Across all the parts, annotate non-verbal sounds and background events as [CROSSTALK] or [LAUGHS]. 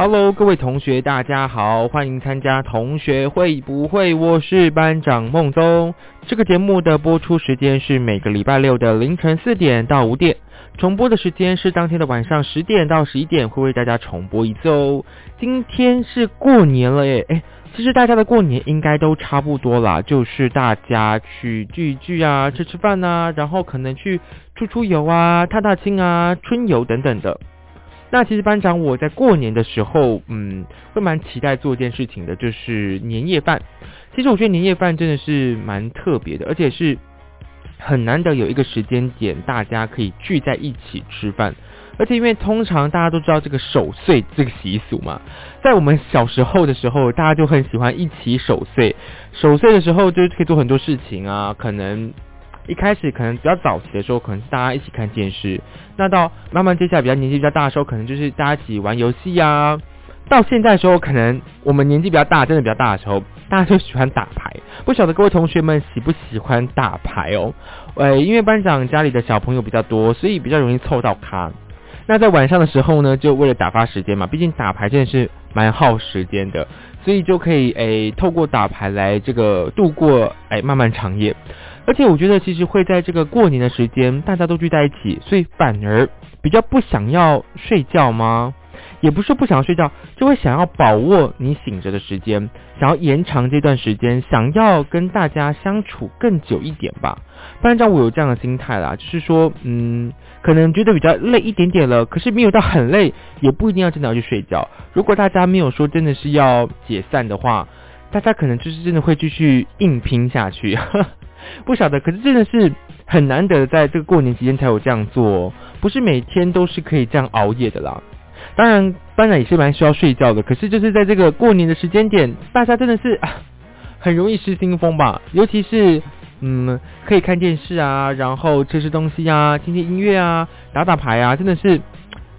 ？Hello，各位同学，大家好，欢迎参加同学会不会？我是班长孟宗。这个节目的播出时间是每个礼拜六的凌晨四点到五点。重播的时间是当天的晚上十点到十一点，会为大家重播一次哦。今天是过年了耶，哎，其实大家的过年应该都差不多啦，就是大家去聚一聚啊，吃吃饭啊，然后可能去出出游啊，踏踏青啊，春游等等的。那其实班长我在过年的时候，嗯，会蛮期待做一件事情的，就是年夜饭。其实我觉得年夜饭真的是蛮特别的，而且是。很难得有一个时间点，大家可以聚在一起吃饭，而且因为通常大家都知道这个守岁这个习俗嘛，在我们小时候的时候，大家就很喜欢一起守岁。守岁的时候就是可以做很多事情啊，可能一开始可能比较早期的时候，可能是大家一起看电视，那到慢慢接下来比较年纪比较大的时候，可能就是大家一起玩游戏呀。到现在的时候，可能我们年纪比较大，真的比较大的时候，大家就喜欢打牌。不晓得各位同学们喜不喜欢打牌哦？呃，因为班长家里的小朋友比较多，所以比较容易凑到咖。那在晚上的时候呢，就为了打发时间嘛，毕竟打牌真的是蛮耗时间的，所以就可以诶透过打牌来这个度过诶漫漫长夜。而且我觉得其实会在这个过年的时间，大家都聚在一起，所以反而比较不想要睡觉吗？也不是不想睡觉，就会想要把握你醒着的时间，想要延长这段时间，想要跟大家相处更久一点吧。不然，让我有这样的心态啦，就是说，嗯，可能觉得比较累一点点了，可是没有到很累，也不一定要真的要去睡觉。如果大家没有说真的是要解散的话，大家可能就是真的会继续硬拼下去。不晓得，可是真的是很难得在这个过年期间才有这样做，不是每天都是可以这样熬夜的啦。当然，班长也是蛮需要睡觉的。可是，就是在这个过年的时间点，大家真的是很容易失心疯吧？尤其是，嗯，可以看电视啊，然后吃吃东西啊，听听音乐啊，打打牌啊，真的是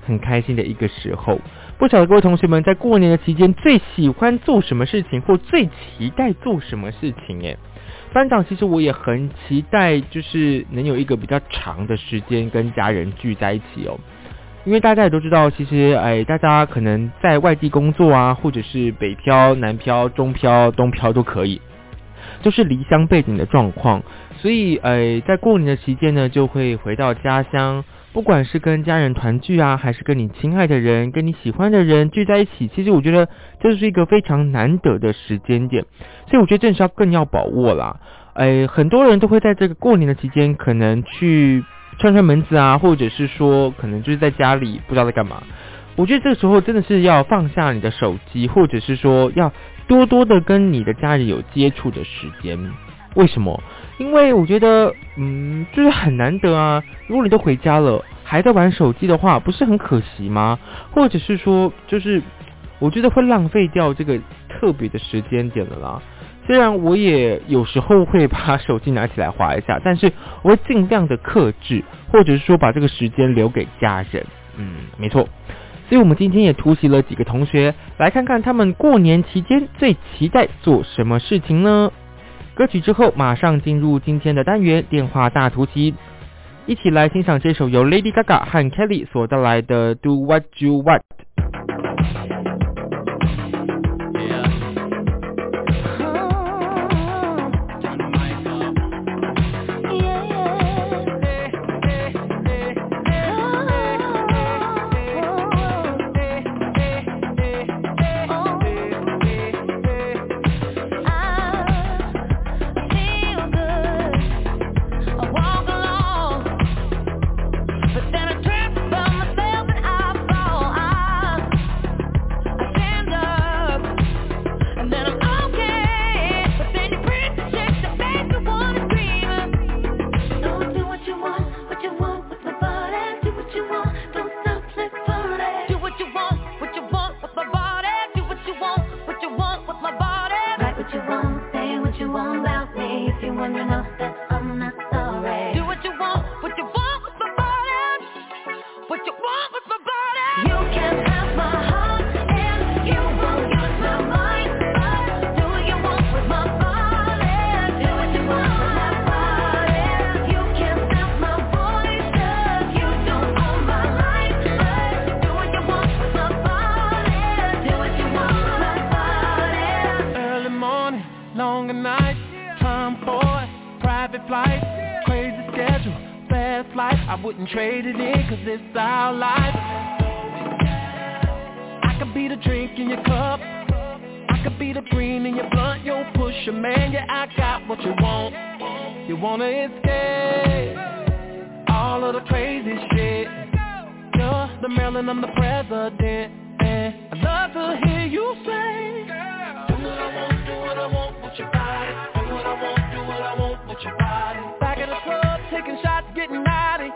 很开心的一个时候。不晓得各位同学们在过年的期间最喜欢做什么事情，或最期待做什么事情？诶，班长其实我也很期待，就是能有一个比较长的时间跟家人聚在一起哦。因为大家也都知道，其实哎，大家可能在外地工作啊，或者是北漂、南漂、中漂、东漂都可以，就是离乡背景的状况。所以哎，在过年的期间呢，就会回到家乡，不管是跟家人团聚啊，还是跟你亲爱的人、跟你喜欢的人聚在一起，其实我觉得这是一个非常难得的时间点。所以我觉得正是要更要把握啦。哎，很多人都会在这个过年的期间，可能去。串串门子啊，或者是说，可能就是在家里不知道在干嘛。我觉得这个时候真的是要放下你的手机，或者是说要多多的跟你的家人有接触的时间。为什么？因为我觉得，嗯，就是很难得啊。如果你都回家了，还在玩手机的话，不是很可惜吗？或者是说，就是我觉得会浪费掉这个特别的时间点了啦。虽然我也有时候会把手机拿起来划一下，但是我会尽量的克制，或者是说把这个时间留给家人。嗯，没错。所以我们今天也突袭了几个同学，来看看他们过年期间最期待做什么事情呢？歌曲之后，马上进入今天的单元电话大突袭，一起来欣赏这首由 Lady Gaga 和 Kelly 所带来的 Do What You Want。Crazy schedule, fast life. I wouldn't trade it in cause it's our life. I could be the drink in your cup. I could be the green in your blunt, yo pusher man, yeah I got what you want. You wanna escape all of the crazy shit. You're the Maryland, I'm the president, and I love to hear you say. Do what I want, do what I want with your body. Do what I want, do what I want with your body. Back at the club, taking shots, getting naughty.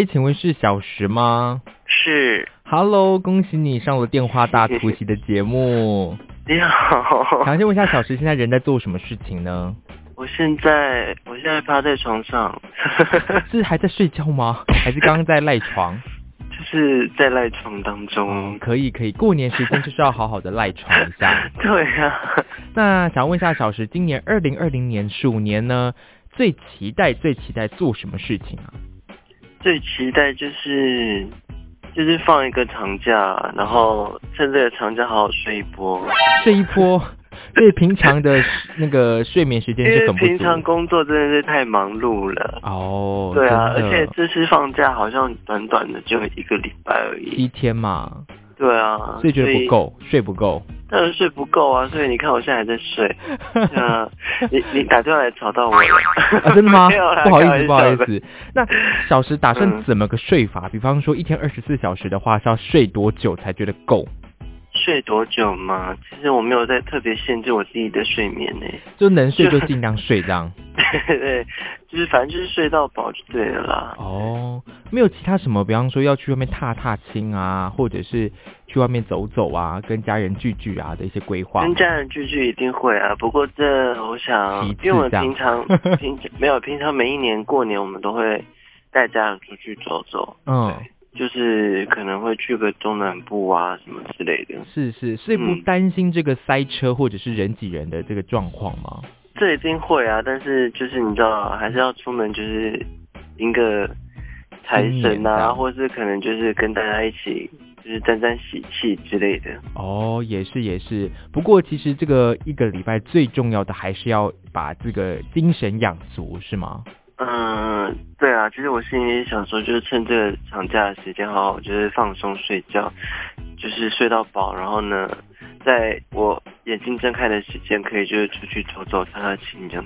喂喂，请问是小石吗是？Hello，恭喜你上了电话大突袭的节目。你好。想先问一下小石，现在人在做什么事情呢？我现在我现在趴在床上，[LAUGHS] 是还在睡觉吗？还是刚刚在赖床？就是在赖床当中。可以可以，过年时间就是要好好的赖床一下。[LAUGHS] 对啊。那想问一下小石，今年二零二零年鼠年呢，最期待最期待做什么事情啊？最期待就是就是放一个长假，然后趁这个长假好好睡一波。睡一波，对平常的 [LAUGHS] 那个睡眠时间是很不。平常工作真的是太忙碌了。哦，对啊，而且这次放假好像短短的就一个礼拜而已。一天嘛，对啊，所以觉得不够，睡不够。当然睡不够啊，所以你看我现在还在睡。[LAUGHS] 嗯，你你打电话来吵到我了。啊，真的吗？[LAUGHS] 不好意思，不好意思。那小时打算嗯怎么个睡法？比方说一天二十四小时的话，是要睡多久才觉得够？睡多久嘛？其实我没有在特别限制我自己的睡眠呢。就能睡就尽量睡这样。[LAUGHS] 对对，就是反正就是睡到饱就对了啦。哦，没有其他什么，比方说要去外面踏踏青啊，或者是去外面走走啊，跟家人聚聚啊的一些规划？跟家人聚聚一定会啊，不过这我想，因为平常 [LAUGHS] 平没有平常每一年过年我们都会带家人出去走走，嗯，就是可能会去个中南部啊什么之类的。是是，所以不嗯担心这个塞车或者是人挤人的这个状况吗？这一定会啊，但是就是你知道，还是要出门就是一个财神啊，或是可能就是跟大家一起就是沾沾喜气之类的。哦，也是也是，不过其实这个一个礼拜最重要的还是要把这个精神养足，是吗？嗯，对啊，其实我心里想说，就是趁这个长假的时间，好好就是放松睡觉，就是睡到饱，然后呢，在我眼睛睁开的时间，可以就是出去走走、踏踏青这样。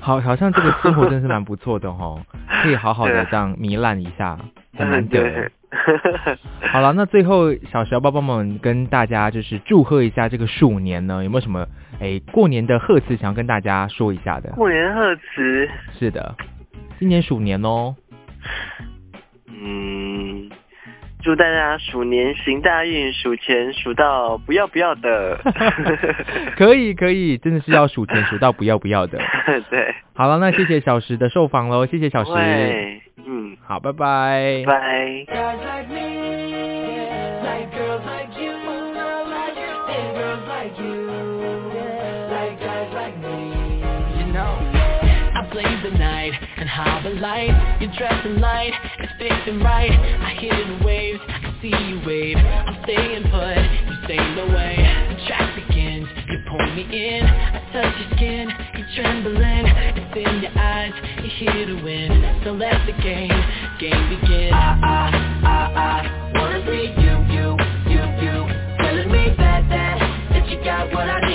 好，好像这个生活真是蛮不错的哦，可以好好的这样糜烂一下，很难嗯，[LAUGHS] 得。[LAUGHS] 好了，那最后小小宝宝们跟大家就是祝贺一下这个鼠年呢，有没有什么哎过年的贺词想要跟大家说一下的？过年贺词，是的，今年鼠年哦，嗯，祝大家鼠年行大运，数钱数到不要不要的。[LAUGHS] 可以可以，真的是要数钱数到不要不要的。[LAUGHS] 对，好了，那谢谢小石的受访喽，谢谢小石，嗯，好，拜拜。拜。The light. You're dressing light, it's fixing right. I hear the waves, I see you wave. I'm staying put, you say no way. The track begins, you pull me in. I touch your skin, you're trembling. It's in your eyes, you're here to win. So let the game, game begin. I, I, I, I wanna see you, you, you, you. Telling me that, that, that you got what I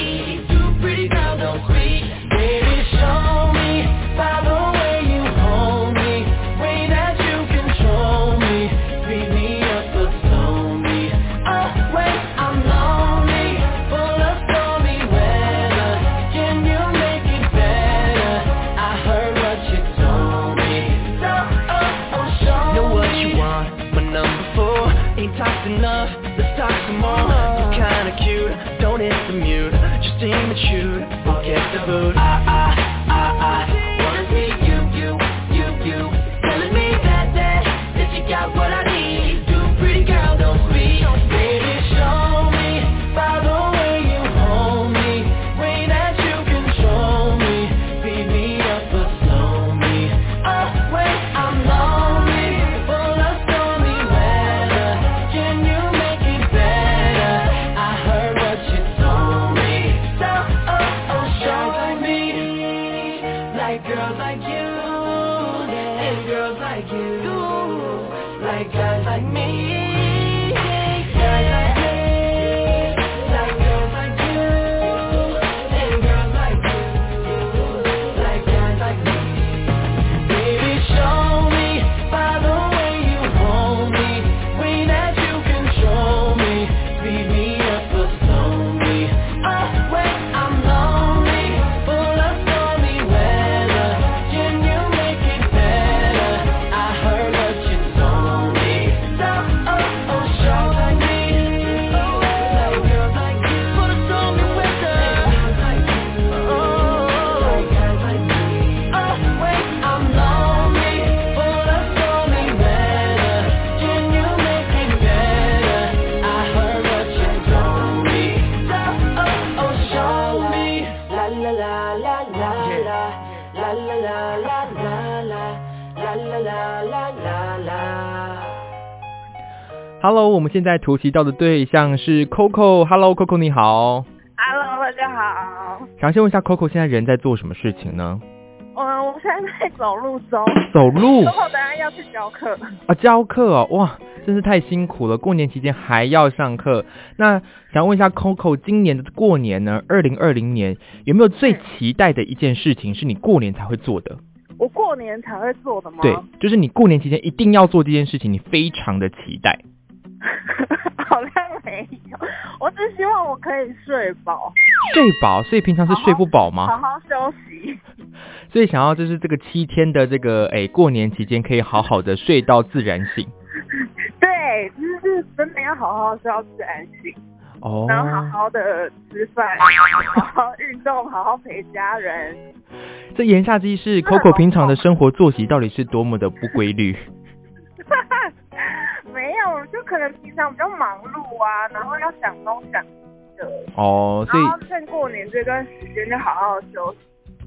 现在突袭到的对象是 Coco。Hello，Coco 你好。Hello，大家好。想先问一下 Coco 现在人在做什么事情呢？嗯，我现在在走路中，走路之后等下要去教课。啊，教课哦，哇，真是太辛苦了。过年期间还要上课，那想问一下 Coco，今年的过年呢，二零二零年有没有最期待的一件事情是你过年才会做的？我过年才会做的吗？对，就是你过年期间一定要做这件事情，你非常的期待。[LAUGHS] 好像没有，我只希望我可以睡饱，睡饱，所以平常是睡不饱好吗？好好休息。[LAUGHS] 所以想要就是这个七天的这个哎过年期间可以好好的睡到自然醒 [LAUGHS] 对，就是真的要好好睡到自然醒，哦。然后好好的吃饭，好好运动，好好陪家人。这言下之意是 Coco 平常的生活作息到底是多么的不规律？平常比较忙碌啊，然后要想东想西的，哦，所以然后趁过年这段时间就好好休息，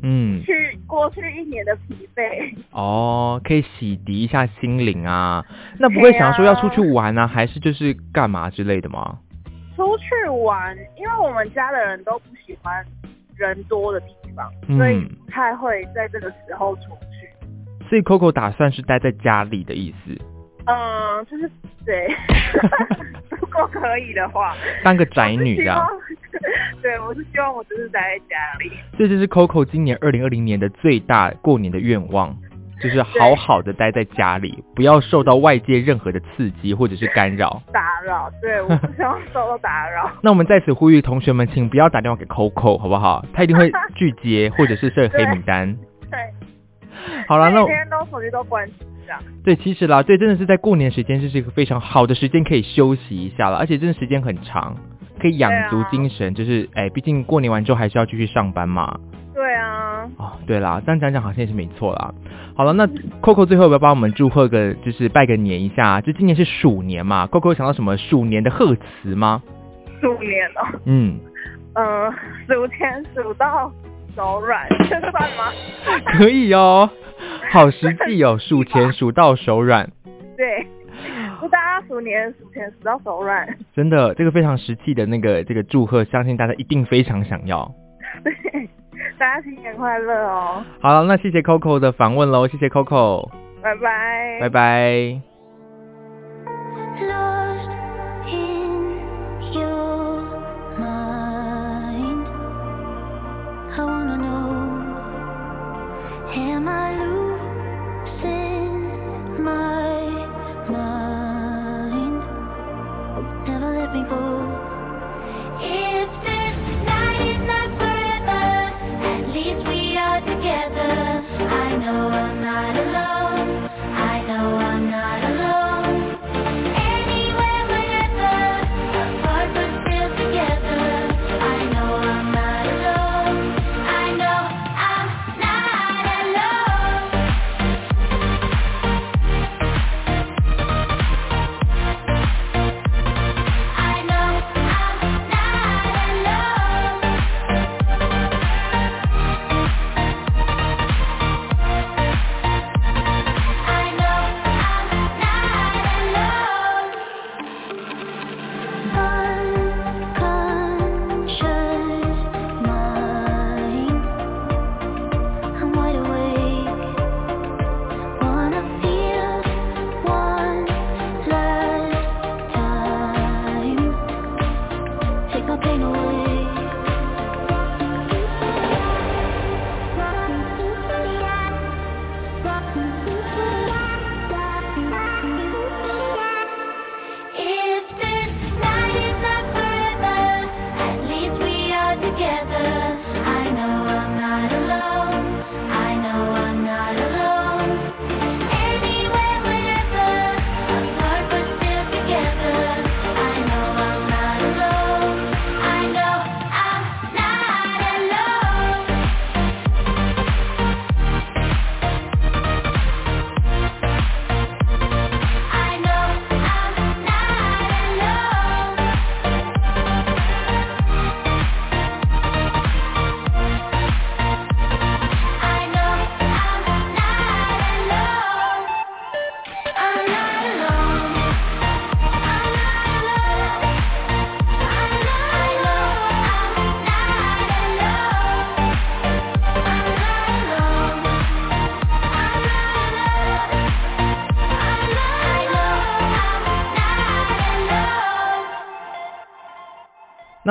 嗯，去过去一年的疲惫。哦，可以洗涤一下心灵啊。[LAUGHS] 那不会想说要出去玩啊，还是就是干嘛之类的吗？出去玩，因为我们家的人都不喜欢人多的地方，嗯所以不太会在这个时候出去。所以 Coco 打算是待在家里的意思，嗯，就是对，[LAUGHS] [LAUGHS] 如果可以的话，[LAUGHS] 当个宅女这样。我是希望。对，我是希望我只是待在家里。这就是 Coco 今年二零二零年的最大过年的愿望，就是好好的待在家里，不要受到外界任何的刺激或者是干扰。打扰，对，我不希望受到打扰。那我们在此呼吁同学们，请不要打电话给 Coco，好不好？他一定会拒接或者是设黑名单。对，[LAUGHS] 好了，那每天都手机都关机这样。对，其实啦，对，真的是在过年时间，这是一个非常好的时间，可以休息一下了，而且真的时间很长，可以养足精神。就是，哎，毕竟过年完之后还是要继续上班嘛。对啊，哦，对啦，这样讲讲好像也是没错啦。好了，那 Coco 最后要不要帮我们祝贺个，就是拜个年一下？就今年是鼠年嘛，Coco 想到什么鼠年的贺词吗？鼠年哦，嗯，嗯，数钱数到手软，这算吗？可以哦，好实际哦，数钱数到手软，[LAUGHS] 对，祝大家鼠年数钱数到手软。真的，这个非常实际的那个这个祝贺，相信大家一定非常想要。对，[LAUGHS] 大家新年快乐哦，好了，那谢谢 Coco 的访问喽，谢谢 Coco，拜拜，拜拜。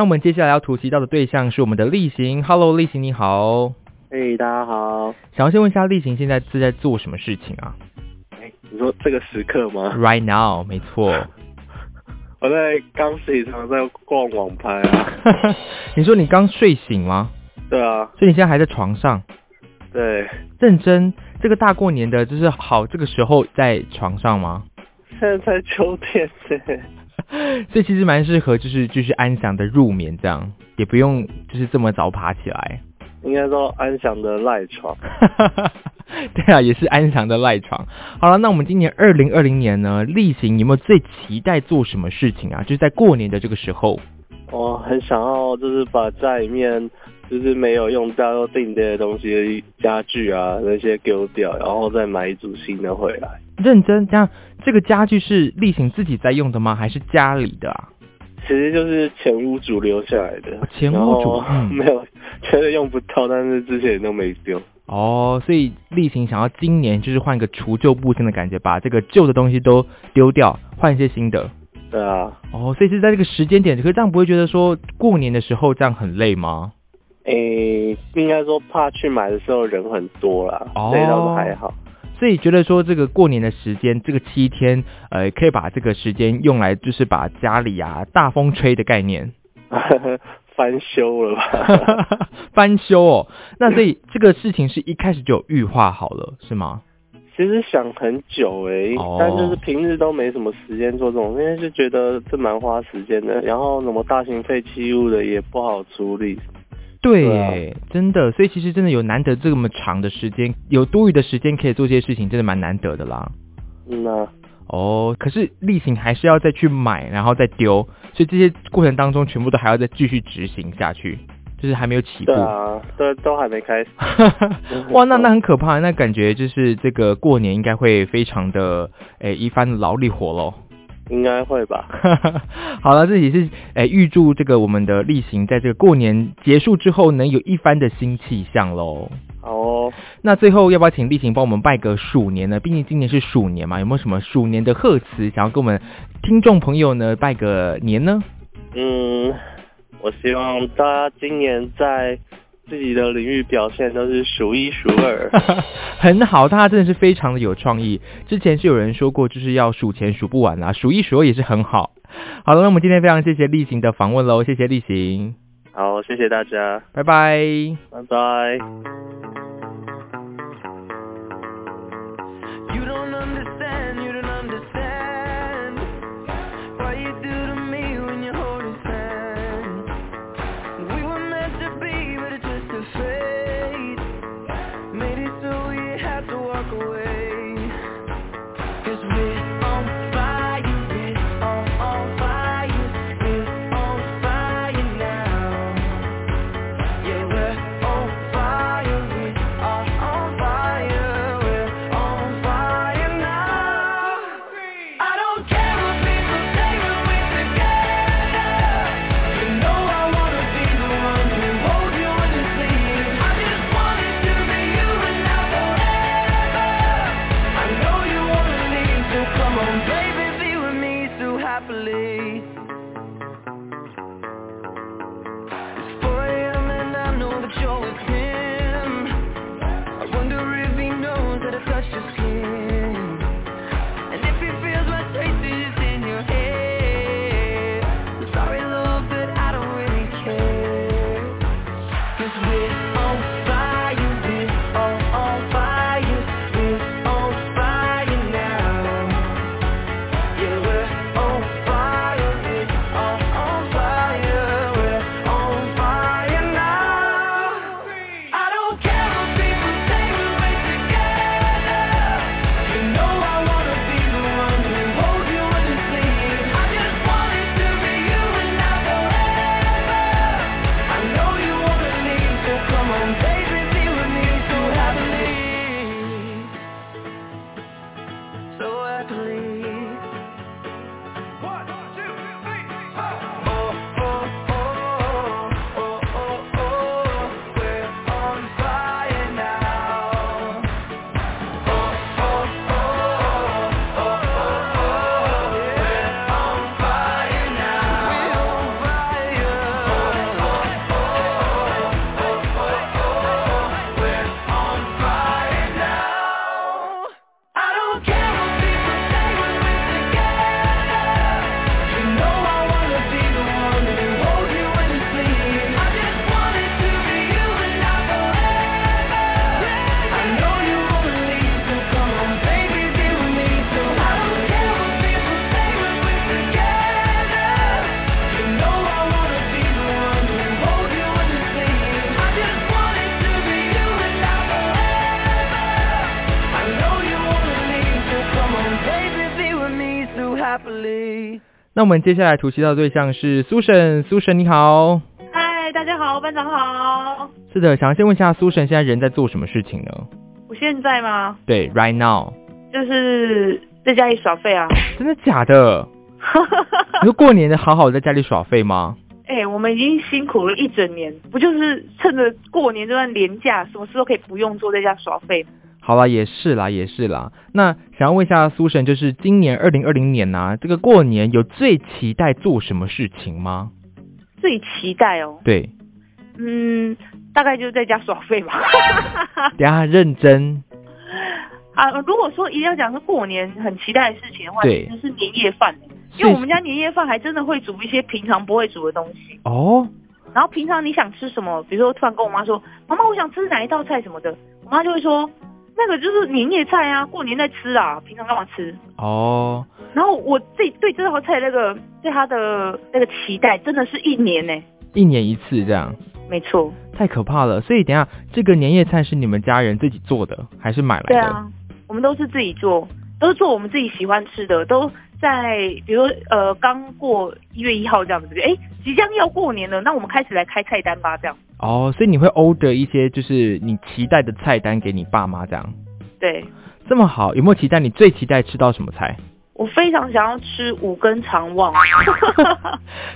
那我们接下来要突袭到的对象是我们的例行，Hello，例行你好，嘿、大家好。想要先问一下例行现在是在做什么事情啊哎、你说这个时刻吗？？Right now，没错，我在刚睡床，在逛网拍啊。[LAUGHS] 你说你刚睡醒吗？对啊。所以你现在还在床上？对。认真，这个大过年的，就是好这个时候在床上吗？现在才秋天 [LAUGHS] 所以其实蛮适合，就是就是安详的入眠，这样也不用就是这么早爬起来。应该说安详的赖床。[LAUGHS] 对啊，也是安详的赖床。好了，那我们今年二零二零年呢，例行有没有最期待做什么事情啊？就是在过年的这个时候。我很想要，就是把家里面就是没有用到、定的东西、家具啊那些丢掉，然后再买一组新的回来。认真这样，这个家具是例行自己在用的吗？还是家里的啊？其实就是前屋主留下来的。前屋主 [LAUGHS] 没有，觉得用不到，但是之前都没丢。哦，所以例行想要今年就是换个除旧布新的感觉，把这个旧的东西都丢掉，换一些新的。对啊。哦，所以是在这个时间点，可是这样不会觉得说过年的时候这样很累吗？诶，应该说怕去买的时候人很多啦，累倒是还好。所以觉得说这个过年的时间，这个七天，呃，可以把这个时间用来就是把家里啊大风吹的概念。[LAUGHS] 翻修了吧？[LAUGHS] 翻修哦，那所以这个事情是一开始就预化好了，是吗？其实想很久哎，但就是平日都没什么时间做这种，因为就觉得这蛮花时间的。然后什么大型废弃物的也不好处理。对，真的，所以其实真的有难得这么长的时间，有多余的时间可以做这些事情，真的蛮难得的啦。嗯呐。哦，可是例行还是要再去买，然后再丢，所以这些过程当中全部都还要再继续执行下去，就是还没有起步。对啊，都都还没开始。[LAUGHS] 哇，那那很可怕，那感觉就是这个过年应该会非常的诶一番劳力活喽。应该会吧。[LAUGHS] 好了，这也是诶预祝这个我们的例行在这个过年结束之后能有一番的新气象喽。哦，那最后要不要请例行帮我们拜个鼠年呢？毕竟今年是鼠年嘛，有没有什么鼠年的贺词想要跟我们听众朋友呢拜个年呢？嗯，我希望大家今年在自己的领域表现都是数一数二。[LAUGHS] 很好，大家真的是非常的有创意。之前是有人说过，就是要数钱数不完啦，数一数二也是很好。好了，那我们今天非常谢谢例行的访问喽，谢谢例行。好，谢谢大家，拜拜，拜拜。那我们接下来突袭到的对象是苏沈，苏沈你好。嗨，大家好，班长好。是的，想要先问一下苏沈现在人在做什么事情呢？我现在吗？对，right now。就是在家里耍废啊。真的假的？[LAUGHS] 你说过年的好好在家里耍废吗？哎，我们已经辛苦了一整年，不就是趁着过年这段年假，什么事都可以不用做，在家耍废？好啦，也是啦，也是啦。那想要问一下苏神，就是今年二零二零年呐，这个过年有最期待做什么事情吗？最期待哦。对。嗯，大概就是在家耍废吧。[LAUGHS] 等下认真。[LAUGHS] 啊，如果说一定要讲是过年很期待的事情的话，其实是年夜饭。因为我们家年夜饭还真的会煮一些平常不会煮的东西。哦。然后平常你想吃什么，比如说突然跟我妈说：“妈妈，我想吃哪一道菜什么的。”我妈就会说。那个就是年夜菜啊，过年在吃啊，平常干嘛吃？哦。然后我自己对这道菜那个对它的那个期待，真的是一年呢。一年一次这样。没错。太可怕了，所以等下这个年夜菜是你们家人自己做的，还是买来的？对啊，我们都是自己做，都是做我们自己喜欢吃的，都在比如呃刚过一月一号这样子，哎，即将要过年了，那我们开始来开菜单吧，这样。哦，所以你会 order 一些就是你期待的菜单给你爸妈这样？对，这么好，有没有期待？你最期待吃到什么菜？我非常想要吃五根肠旺。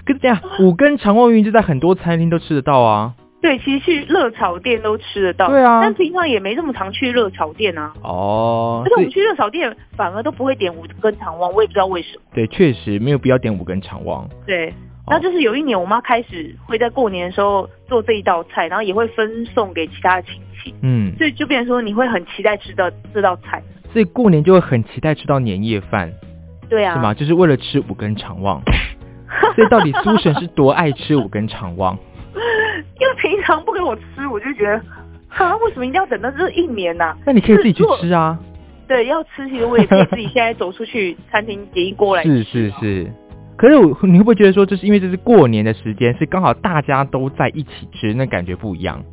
可是这样，五根肠旺鱼就在很多餐厅都吃得到啊。对，其实去热炒店都吃得到。对啊，但平常也没这么常去热炒店啊。哦。而且我们去热炒店反而都不会点五根肠旺，我也不知道为什么。对，确实没有必要点五根肠旺。对。那就是有一年，我妈开始会在过年的时候做这一道菜，然后也会分送给其他的亲戚。嗯，所以就变成说你会很期待吃到这道菜。所以过年就会很期待吃到年夜饭。对啊。是吗？就是为了吃五根肠旺。所以到底苏神是多爱吃五根肠旺？[LAUGHS] 因为平常不给我吃，我就觉得，哈，为什么一定要等到这一年呢？那你可以自己去吃啊。对，要吃其实我也可以自己现在走出去餐厅点一锅来吃。是是是。可是我你会不会觉得说，这是因为这是过年的时间，是刚好大家都在一起吃，那感觉不一样？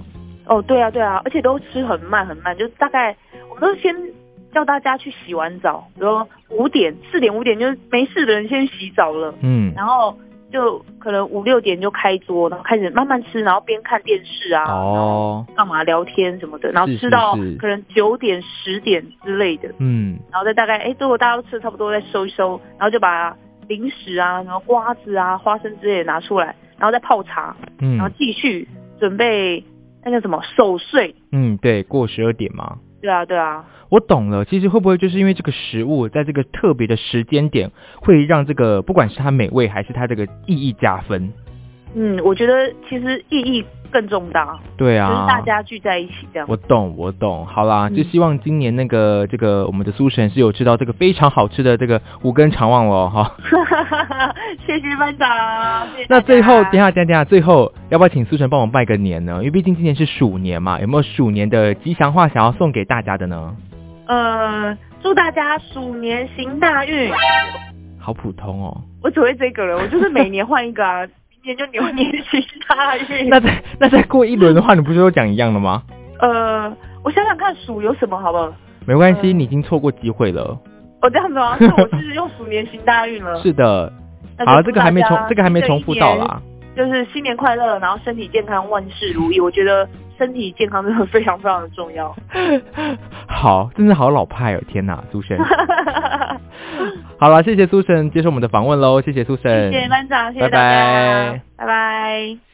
哦，对啊，对啊，而且都吃很慢很慢，就大概我们都先叫大家去洗完澡，比如五点、四点、五点，就是没事的人先洗澡了，嗯，然后就可能五六点就开桌，然后开始慢慢吃，然后边看电视啊，哦，干嘛聊天什么的，然后吃到可能九点、十点之类的，嗯，然后再大概哎，如果大家都吃的差不多，再收一收，然后就把。零食啊，然后瓜子啊、花生之类的拿出来，然后再泡茶，嗯，然后继续准备那叫什么守岁。嗯，对，过十二点嘛。对啊，对啊。我懂了，其实会不会就是因为这个食物在这个特别的时间点，会让这个不管是它美味还是它这个意义加分？嗯，我觉得其实意义。更重大，对啊，就是大家聚在一起这样。我懂，我懂。好啦，就希望今年那个这个我们的苏神是有吃到这个非常好吃的这个五根肠旺了哈。[LAUGHS] 谢谢班长。那最后，等下等下，最后要不要请苏神帮我拜个年呢？因为毕竟今年是鼠年嘛，有没有鼠年的吉祥话想要送给大家的呢？呃，祝大家鼠年行大运。好普通哦。我只会这个了，我就是每年换一个啊。[LAUGHS] 年就牛年行大运。[LAUGHS] 那再那再过一轮的话，你不是都讲一样了吗？呃，我想想看，鼠有什么好不好？没关系，你已经错过机会了。哦，这样子吗？[LAUGHS] 那我是用鼠年行大运了。是的。好，这个还没重，这个还没重复到啦。就是新年快乐，然后身体健康，万事如意。我觉得身体健康真的非常非常的重要。好，真的好老派哦！天哪，苏神。[LAUGHS] 好了，谢谢苏神接受我们的访问喽，谢谢苏神，谢谢班长，谢谢大家，拜拜。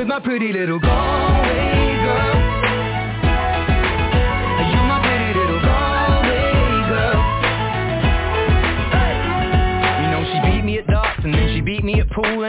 with my pretty little Galway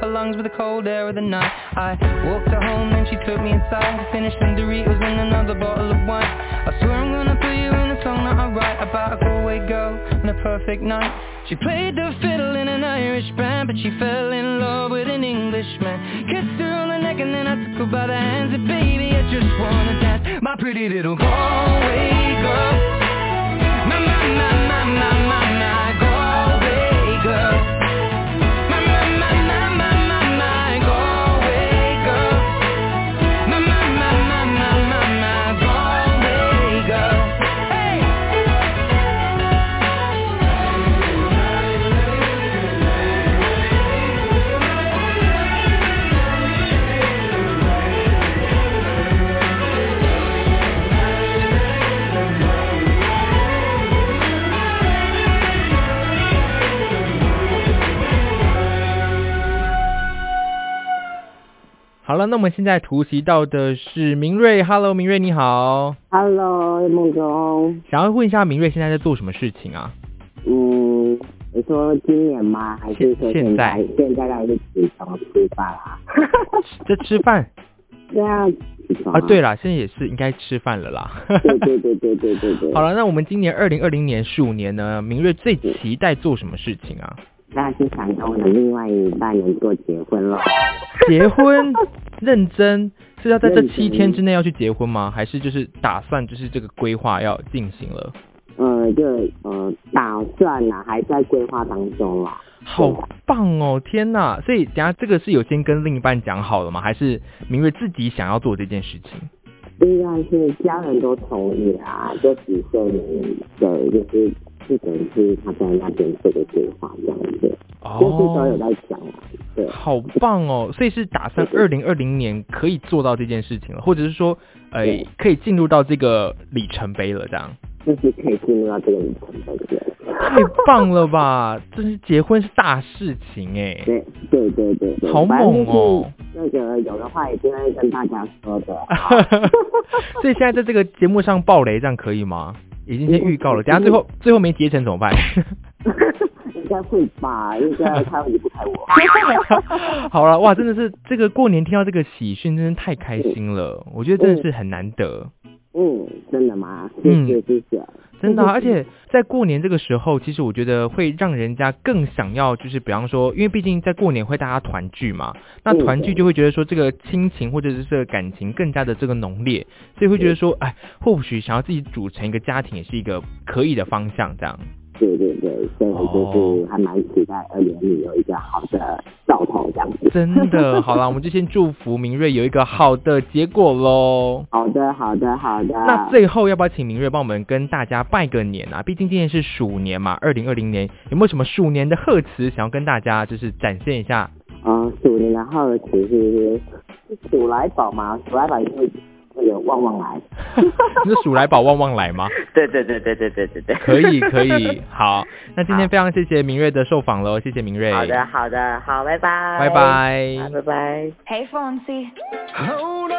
her lungs with the cold air of the night. I walked her home, then she took me inside To Finished some Doritos and another bottle of wine. I swear I'm gonna put you in a song that I write About a Galway girl and a perfect night. She played the fiddle in an Irish band But she fell in love with an Englishman. Kissed her on the neck and then I took her by the hands. And baby I just wanna dance. My pretty little Galway girl. My, my, my, my, my, my Galway girl 了，那我们现在突袭到的是明瑞，Hello，明瑞你好。Hello，梦中。想要问一下明瑞现在在做什么事情啊？嗯，你说今年吗？还是说现在？现在还是起床吃饭啊？在吃饭？[LAUGHS] 对啊，啊，对啦，现在也是应该吃饭了啦。对对对对对对对。[LAUGHS] 好了，那我们今年二零二零年鼠年呢，明瑞最期待做什么事情啊？当然是想跟我的另外一半能够结婚了。结婚？认真是要在这七天之内要去结婚吗？还是就是打算就是这个规划要进行了？呃，就呃打算啦，还在规划当中啦。好棒哦！天哪！所以等下这个是有先跟另一半讲好了吗？还是明月自己想要做这件事情？应该是家人都同意啊，就只剩的，就是是等于是他在那边做个规划这样子，就是都有在讲啊。对，好棒哦！所以是打算二零二零年可以做到这件事情了，或者是说，呃，可以进入到这个里程碑了，这样。就是可以进入到这个里程碑的。太棒了吧！这是结婚是大事情哎。对对对对对。好猛哦！那个有的话也就会跟大家说的。[LAUGHS] 所以现在在这个节目上爆雷，这样可以吗？已经先预告了，等下最后最后没结成怎么办？[LAUGHS] 应该会吧，应该他离不开我。[LAUGHS] 好了，哇，真的是这个过年听到这个喜讯，真的太开心了。我觉得真的是很难得。嗯，真的吗？谢谢谢谢。真的、啊，而且在过年这个时候，其实我觉得会让人家更想要，就是比方说，因为毕竟在过年会大家团聚嘛，那团聚就会觉得说这个亲情或者是这个感情更加的这个浓烈，所以会觉得说，哎，或许想要自己组成一个家庭也是一个可以的方向，这样。对对对，所以就是还蛮期待二零零有一个好的兆头这样子。真的，好了，我们就先祝福明瑞有一个好的结果喽。[LAUGHS] 好的，好的，好的。那最后要不要请明瑞帮我们跟大家拜个年啊？毕竟今年是鼠年嘛，二零二零年有没有什么鼠年的贺词想要跟大家就是展现一下？嗯，鼠年的贺词是鼠来宝嘛，鼠来宝就是。那个旺旺来，[LAUGHS] 你是鼠来宝旺旺来吗？[LAUGHS] 对对对对对对对对，可以可以，[LAUGHS] 好，那今天非常谢谢明瑞的受访喽，谢谢明瑞。好的好的，好，拜拜，拜拜，拜拜。Hey Fonzie. Oh no,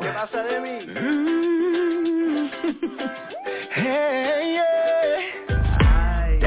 ¿qué pasa de mí? Mm. hey, yeah.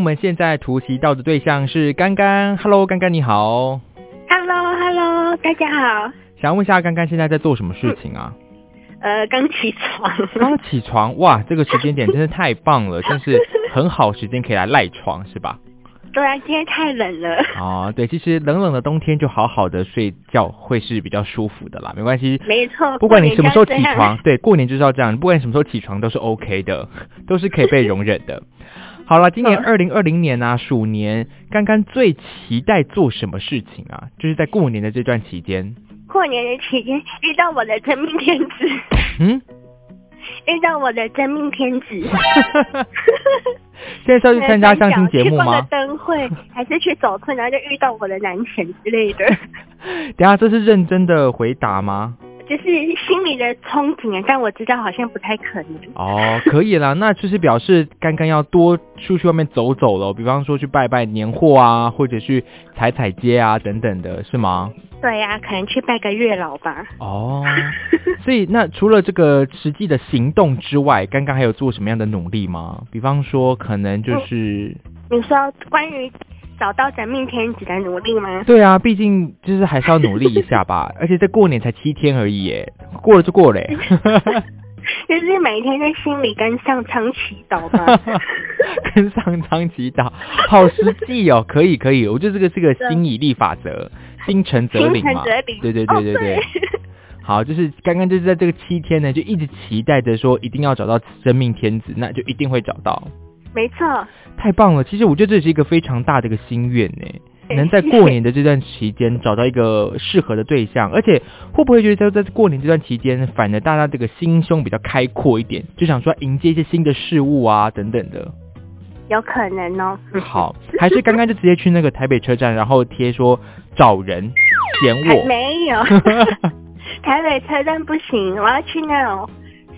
我们现在突袭到的对象是干干，Hello，干干你好，Hello，Hello，大家好。想问一下，干干现在在做什么事情啊？呃，刚起床。刚起床，哇，这个时间点真是太棒了，[LAUGHS] 真是很好时间可以来赖床，是吧？对啊，今天太冷了。哦，对，其实冷冷的冬天就好好的睡觉会是比较舒服的啦，没关系。没错。不管你什么时候起床，对，过年就是要这样，不管你什么时候起床都是 OK 的，都是可以被容忍的。好了，今年二零二零年啊，鼠年，刚刚最期待做什么事情啊？就是在过年的这段期间。过年的期间遇到我的真命天子。嗯。遇到我的真命天子，[LAUGHS] 现在是要去参加相亲节目吗？灯会还是去走村，然后就遇到我的男神之类的？[LAUGHS] 等下这是认真的回答吗？就是心里的憧憬，但我知道好像不太可能。哦，可以啦，那就是表示刚刚要多出去外面走走了，比方说去拜拜年货啊，或者去踩踩街啊等等的，是吗？对呀，可能去拜个月老吧。哦，[LAUGHS] 所以那除了这个实际的行动之外，刚刚还有做什么样的努力吗？比方说，可能就是你说关于找到真命天子的努力吗？对啊，毕竟就是还是要努力一下吧。[LAUGHS] 而且在过年才七天而已，耶，过了就过了。[LAUGHS] 就是每天在心里跟上苍祈祷吧。[LAUGHS] 跟上苍祈祷，好实际哦，可以可以，我觉得这个是个心以力法则。心诚则灵嘛，对对对对对。好，就是刚刚就是在这个七天呢，就一直期待着说一定要找到生命天子，那就一定会找到。没错。太棒了，其实我觉得这是一个非常大的一个心愿呢，能在过年的这段期间找到一个适合的对象，[LAUGHS] 而且会不会觉得在在过年这段期间，反而大家这个心胸比较开阔一点，就想说迎接一些新的事物啊等等的。有可能哦。好，还是刚刚就直接去那个台北车站，然后贴说找人捡我。没有，[LAUGHS] 台北车站不行，我要去那种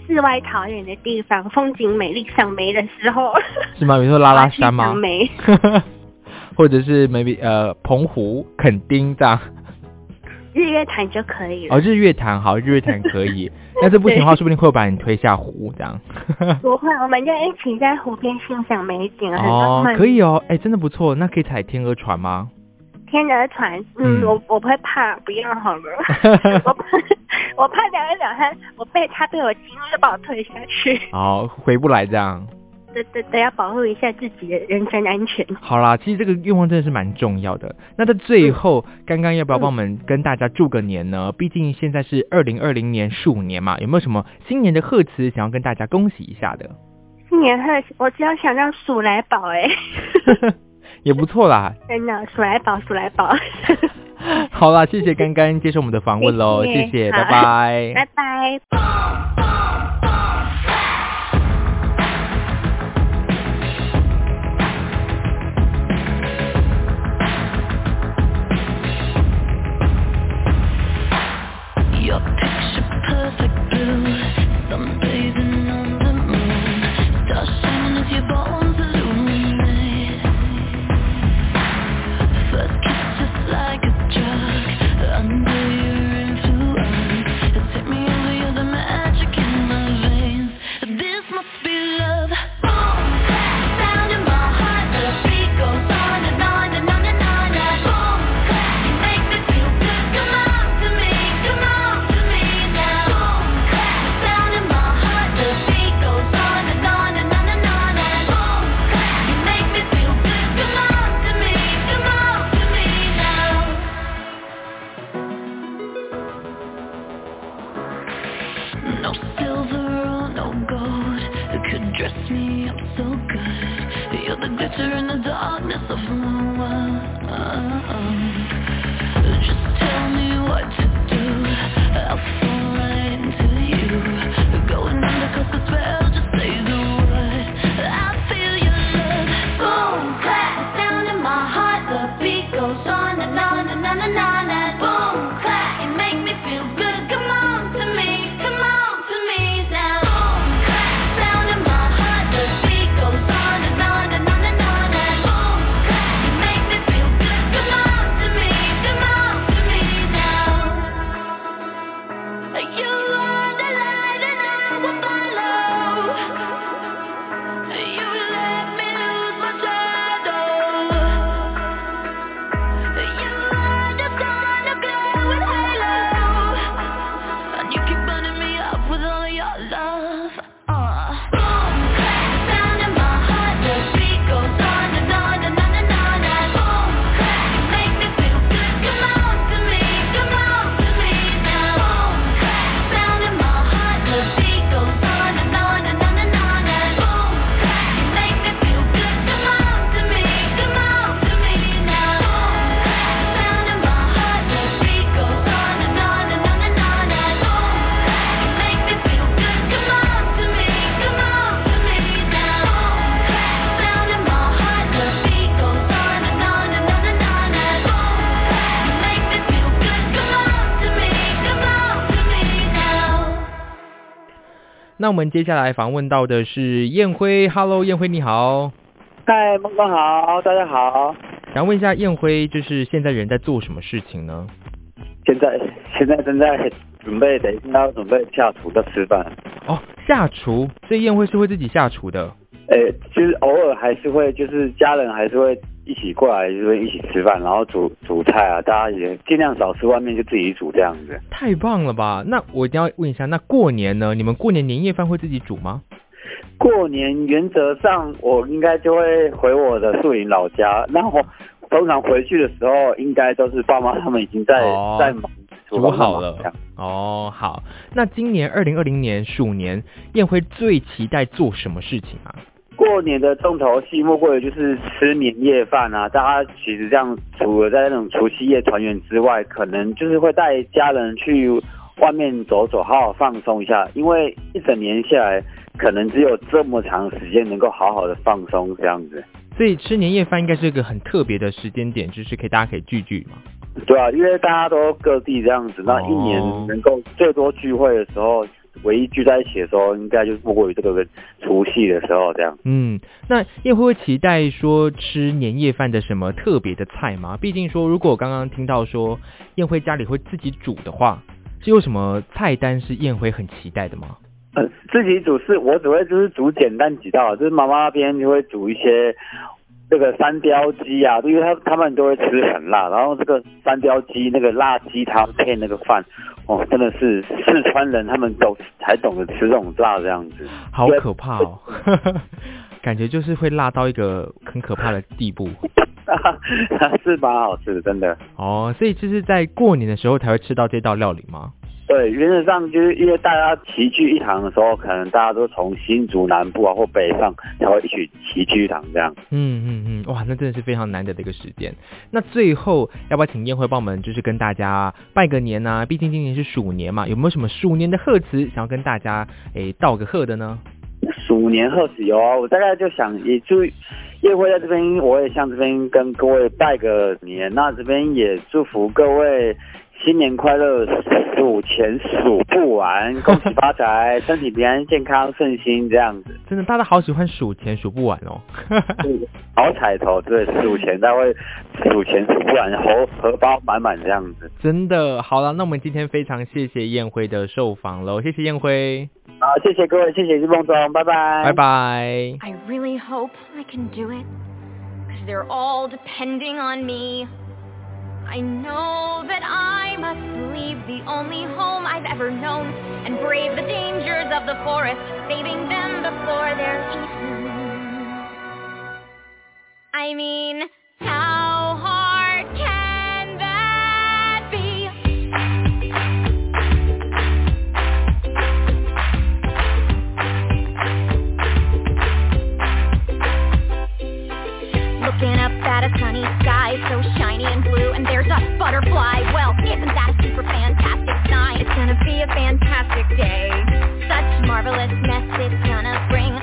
世外桃源的地方，风景美丽赏梅的时候。是吗？比如说拉拉山吗？[LAUGHS] [LAUGHS] 或者是 maybe 呃澎湖、垦丁这样。日月潭就可以了。哦，日月潭好，日月潭可以。但是不行的话，说不定会把你推下湖这样。[LAUGHS] 不会，我们就一起在湖边欣赏美景。哦，可以哦，哎，真的不错。那可以踩天鹅船吗？天鹅船，嗯，我我不会怕，不要好了。[LAUGHS] 我怕，[LAUGHS] 我怕两一两他，我被他被我惊就把我推下去。哦，回不来这样。对对对，要保护一下自己的人身安全。好啦，其实这个愿望真的是蛮重要的。那在最后，刚刚要不要帮我们跟大家祝个年呢？毕竟现在是二零二零年鼠年嘛，有没有什么新年的贺词想要跟大家恭喜一下的？新年贺，我只要想让鼠来宝哎，[LAUGHS] 也不错啦。真的，鼠来宝，鼠来宝。[LAUGHS] 好啦，谢谢刚刚接受我们的访问喽，谢谢，拜拜，拜拜。那我们接下来访问到的是燕辉，Hello，燕辉你好。嗨，孟哥好，大家好。想问一下燕辉，就是现在人在做什么事情呢？现在现在正在准备，等一下准备下厨在吃饭。哦，下厨，所以燕辉是会自己下厨的。诶，就是偶尔还是会，就是家人还是会一起过来，就是一起吃饭，然后煮煮菜啊，大家也尽量少吃外面，就自己煮这样子。太棒了吧？那我一定要问一下，那过年呢？你们过年年夜饭会自己煮吗？过年原则上，我应该就会回我的树林老家。那我通常回去的时候，应该都是爸妈他们已经在 [LAUGHS] 在忙煮好了。哦，好。那今年二零二零年鼠年，燕辉最期待做什么事情啊？过年的重头戏莫过于就是吃年夜饭啊！大家其实这样除了在那种除夕夜团圆之外，可能就是会带家人去外面走走，好好放松一下。因为一整年下来。可能只有这么长时间能够好好的放松这样子，所以吃年夜饭应该是一个很特别的时间点，就是可以大家可以聚聚嘛。对啊，因为大家都各地这样子，那一年能够最多聚会的时候，唯一聚在一起的时候，应该就是莫过于这个除夕的时候这样。嗯，那燕辉会期待说吃年夜饭的什么特别的菜吗？毕竟说，如果我刚刚听到说燕辉家里会自己煮的话，是有什么菜单是燕辉很期待的吗？呃，自己煮是，我只会就是煮简单几道，就是妈妈那边就会煮一些这个三雕鸡啊，因为他他们都会吃很辣，然后这个三雕鸡那个辣鸡汤配那个饭，哦，真的是四川人他们都才懂得吃这种辣这样子，好可怕哦，[LAUGHS] 感觉就是会辣到一个很可怕的地步，[LAUGHS] 是蛮好吃的，真的。哦，所以就是在过年的时候才会吃到这道料理吗？对，原则上就是因为大家齐聚一堂的时候，可能大家都从新竹南部啊或北上才会一起齐聚一堂这样。嗯嗯嗯，哇，那真的是非常难得的一个时间。那最后要不要请宴会帮我们就是跟大家拜个年呢？毕竟今年是鼠年嘛，有没有什么鼠年的贺词想要跟大家诶道个贺的呢？鼠年贺词有啊，我大概就想也祝宴会在这边，我也向这边跟各位拜个年，那这边也祝福各位。新年快乐，数钱数不完，恭喜发财，身体平安健康顺心，这样子。真的，大家好喜欢数钱数不完哦。好彩头，对，数钱他会数钱数不完，荷荷包满满这样子。真的，好了，那我们今天非常谢谢燕辉的受访喽，谢谢燕辉。好，谢谢各位，谢谢日梦中，拜拜。拜拜。I really hope I can do it, because they're all depending on me. I know that I must leave the only home I've ever known and brave the dangers of the forest, saving them before they're eaten. I mean, how hard can that be? Looking up at a sunny sky so and there's a butterfly. Well, isn't that a super fantastic night? It's gonna be a fantastic day. Such marvelousness it's gonna bring.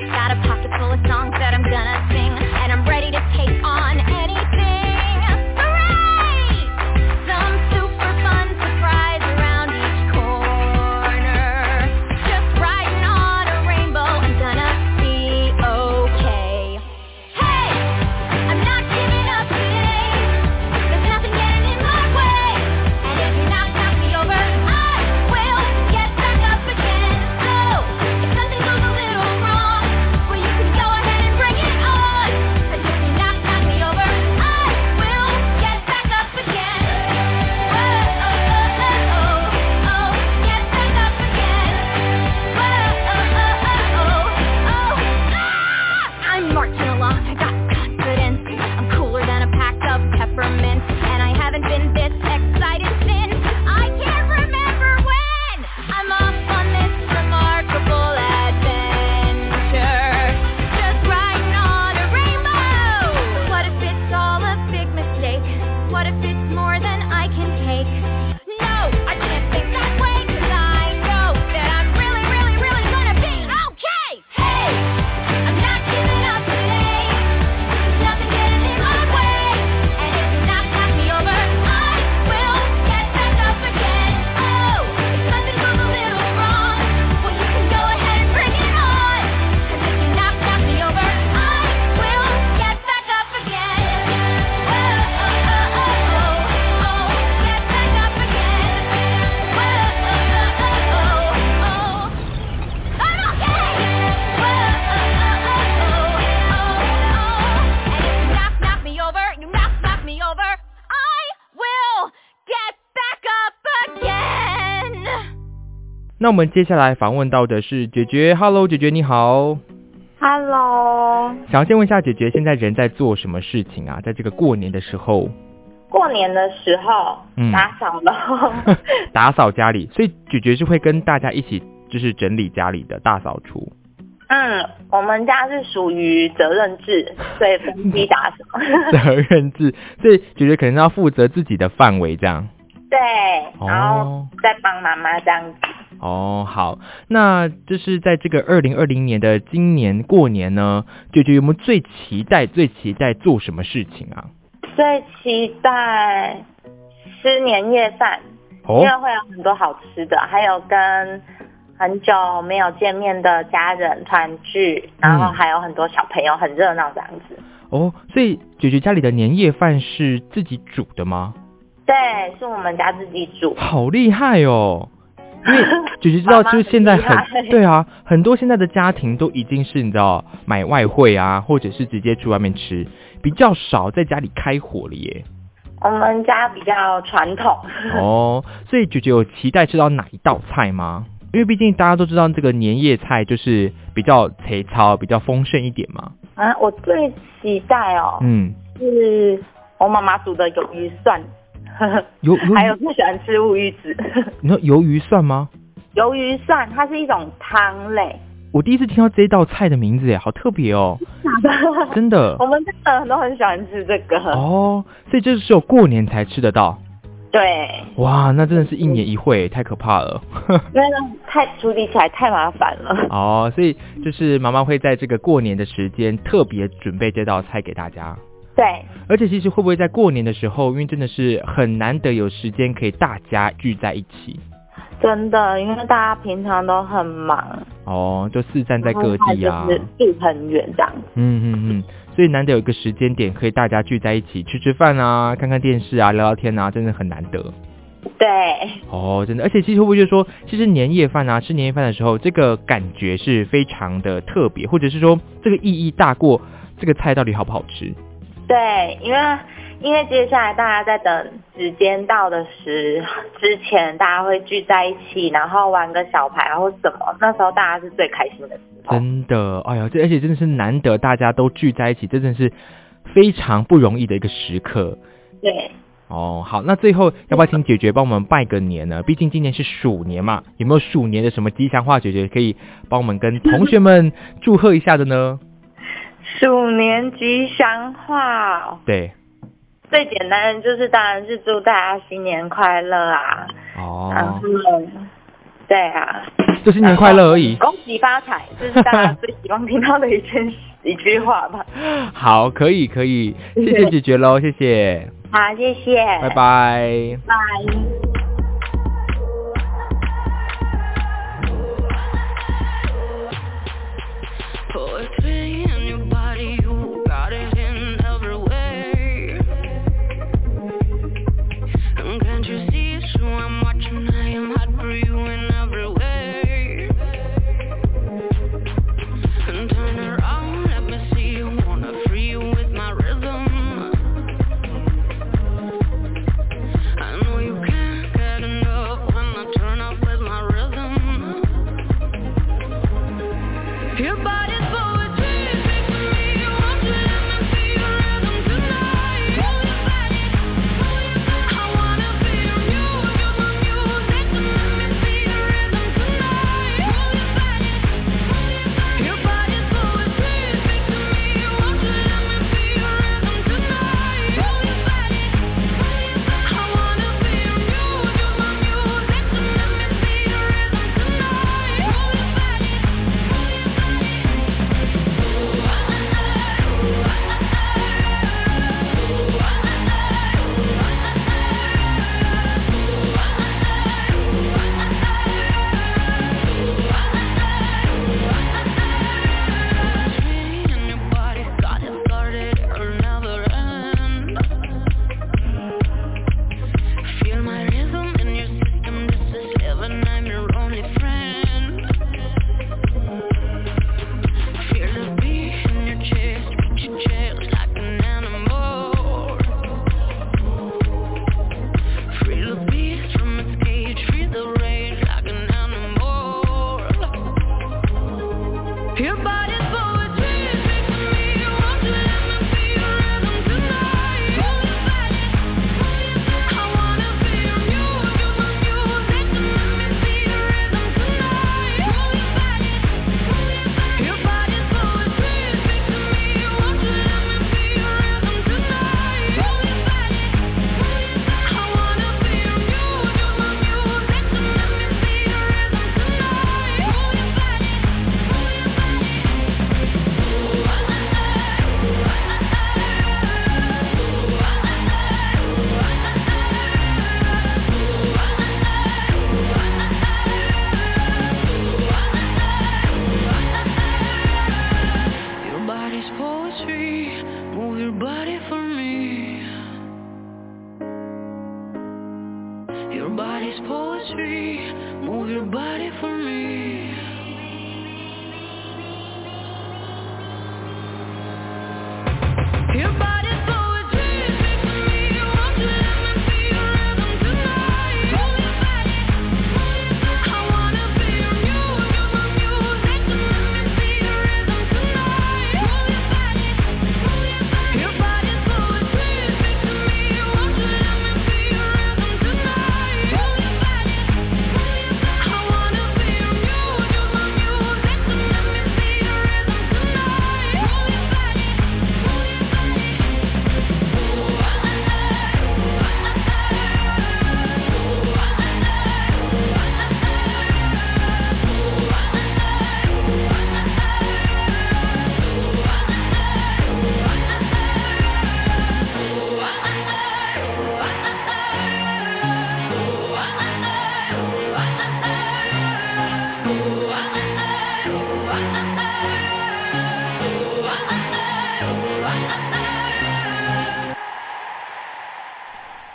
那我们接下来访问到的是姐姐，Hello，姐姐你好，Hello，想要先问一下姐姐，现在人在做什么事情啊？在这个过年的时候，过年的时候，嗯，打扫了，[LAUGHS] 打扫家里，所以姐姐是会跟大家一起，就是整理家里的大扫除。嗯，我们家是属于责任制，[LAUGHS] 所以分批打扫。责任制，所以姐姐可能要负责自己的范围这样。对，然后再帮妈妈这样子。哦，好，那就是在这个二零二零年的今年过年呢，舅舅有没有最期待、最期待做什么事情啊？最期待吃年夜饭，因为会有很多好吃的，还有跟很久没有见面的家人团聚，然后还有很多小朋友，很热闹这样子。哦，所以舅舅家里的年夜饭是自己煮的吗？对，是我们家自己煮。好厉害哦！[LAUGHS] 因为姐姐知道，就是现在很对啊，很多现在的家庭都已经是你知道买外汇啊，或者是直接去外面吃，比较少在家里开火了耶。我们家比较传统哦，所以姐姐有期待吃到哪一道菜吗？因为毕竟大家都知道这个年夜菜就是比较肥糙、比较丰盛一点嘛。啊，我最期待哦，嗯，是我妈妈煮的鱿鱼蒜。[LAUGHS] 鱿还有最喜欢吃乌鱼子。你说鱿鱼蒜吗？鱿鱼蒜，它是一种汤类。我第一次听到这道菜的名字，耶，好特别哦。真的。[LAUGHS] 我们真的人都很喜欢吃这个。哦，所以这是只有过年才吃得到。对。哇，那真的是一年一会，太可怕了。因为太处理起来太麻烦了。哦，所以就是妈妈会在这个过年的时间特别准备这道菜给大家。对，而且其实会不会在过年的时候，因为真的是很难得有时间可以大家聚在一起。真的，因为大家平常都很忙。哦，就四散在各地啊，住很远这样。嗯嗯嗯，所以难得有一个时间点可以大家聚在一起吃吃饭啊，看看电视啊，聊聊天啊，真的很难得。对。哦，真的，而且其实会不会就说，其实年夜饭啊，吃年夜饭的时候，这个感觉是非常的特别，或者是说这个意义大过这个菜到底好不好吃？对，因为因为接下来大家在等时间到的时之前，大家会聚在一起，然后玩个小牌或什么，那时候大家是最开心的时候。真的，哎呀，这而且真的是难得大家都聚在一起，真的是非常不容易的一个时刻。对。哦，好，那最后要不要请姐姐帮我们拜个年呢？毕竟今年是鼠年嘛，有没有鼠年的什么吉祥话？姐姐可以帮我们跟同学们祝贺一下的呢？鼠年吉祥话，对，最简单的就是当然是祝大家新年快乐啊！哦，然后对啊，就新年快乐而已，[LAUGHS] 恭喜发财，这是大家最喜欢听到的一件一句话吧。[LAUGHS] 好，可以可以，谢谢姐姐喽，谢谢。[LAUGHS] 好，谢谢，拜拜，拜。Poetry.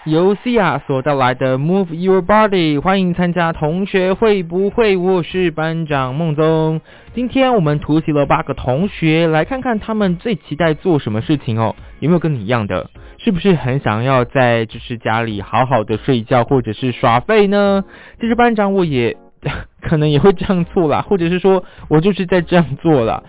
由 Cia 所带来的 Move Your Body，欢迎参加同学会不会？我是班长孟宗。今天我们突袭了八个同学，来看看他们最期待做什么事情哦。有没有跟你一样的？是不是很想要在就是家里好好的睡觉，或者是耍废呢？其实班长我也 [LAUGHS] 可能也会这样做啦，或者是说我就是在这样做了。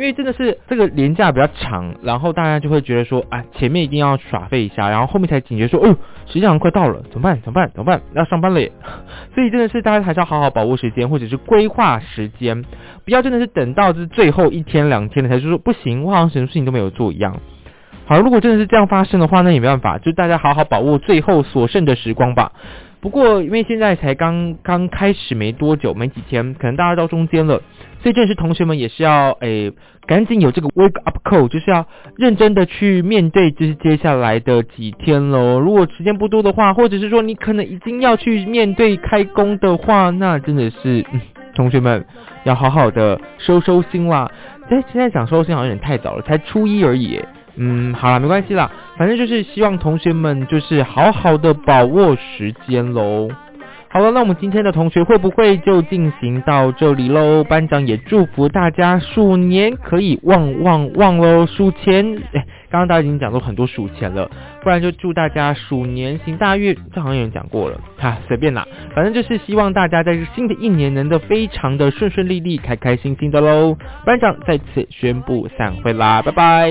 因为真的是这个年假比较长，然后大家就会觉得说，啊，前面一定要耍废一下，然后后面才警觉说，哦，时间快到了，怎么办？怎么办？怎么办？要上班了耶！[LAUGHS] 所以真的是大家还是要好好把握时间，或者是规划时间，不要真的是等到这最后一天两天了才说不行，我好像什么事情都没有做一样。好，如果真的是这样发生的话，那也没办法，就大家好好把握最后所剩的时光吧。不过，因为现在才刚刚开始没多久，没几天，可能大家到中间了，所以正是同学们也是要诶，赶紧有这个 wake up call，就是要认真的去面对，就是接下来的几天喽。如果时间不多的话，或者是说你可能已经要去面对开工的话，那真的是嗯同学们要好好的收收心啦。哎，现在讲收心好像有点太早了，才初一而已。嗯，好了，没关系啦，反正就是希望同学们就是好好的把握时间喽。好了，那我们今天的同学会不会就进行到这里喽？班长也祝福大家鼠年可以旺旺旺喽，数钱。哎，刚刚大家已经讲过很多数钱了，不然就祝大家鼠年行大运。这好像有人讲过了，哈，随便啦，反正就是希望大家在新的一年能够非常的顺顺利利、开开心心的喽。班长在此宣布散会啦，拜拜。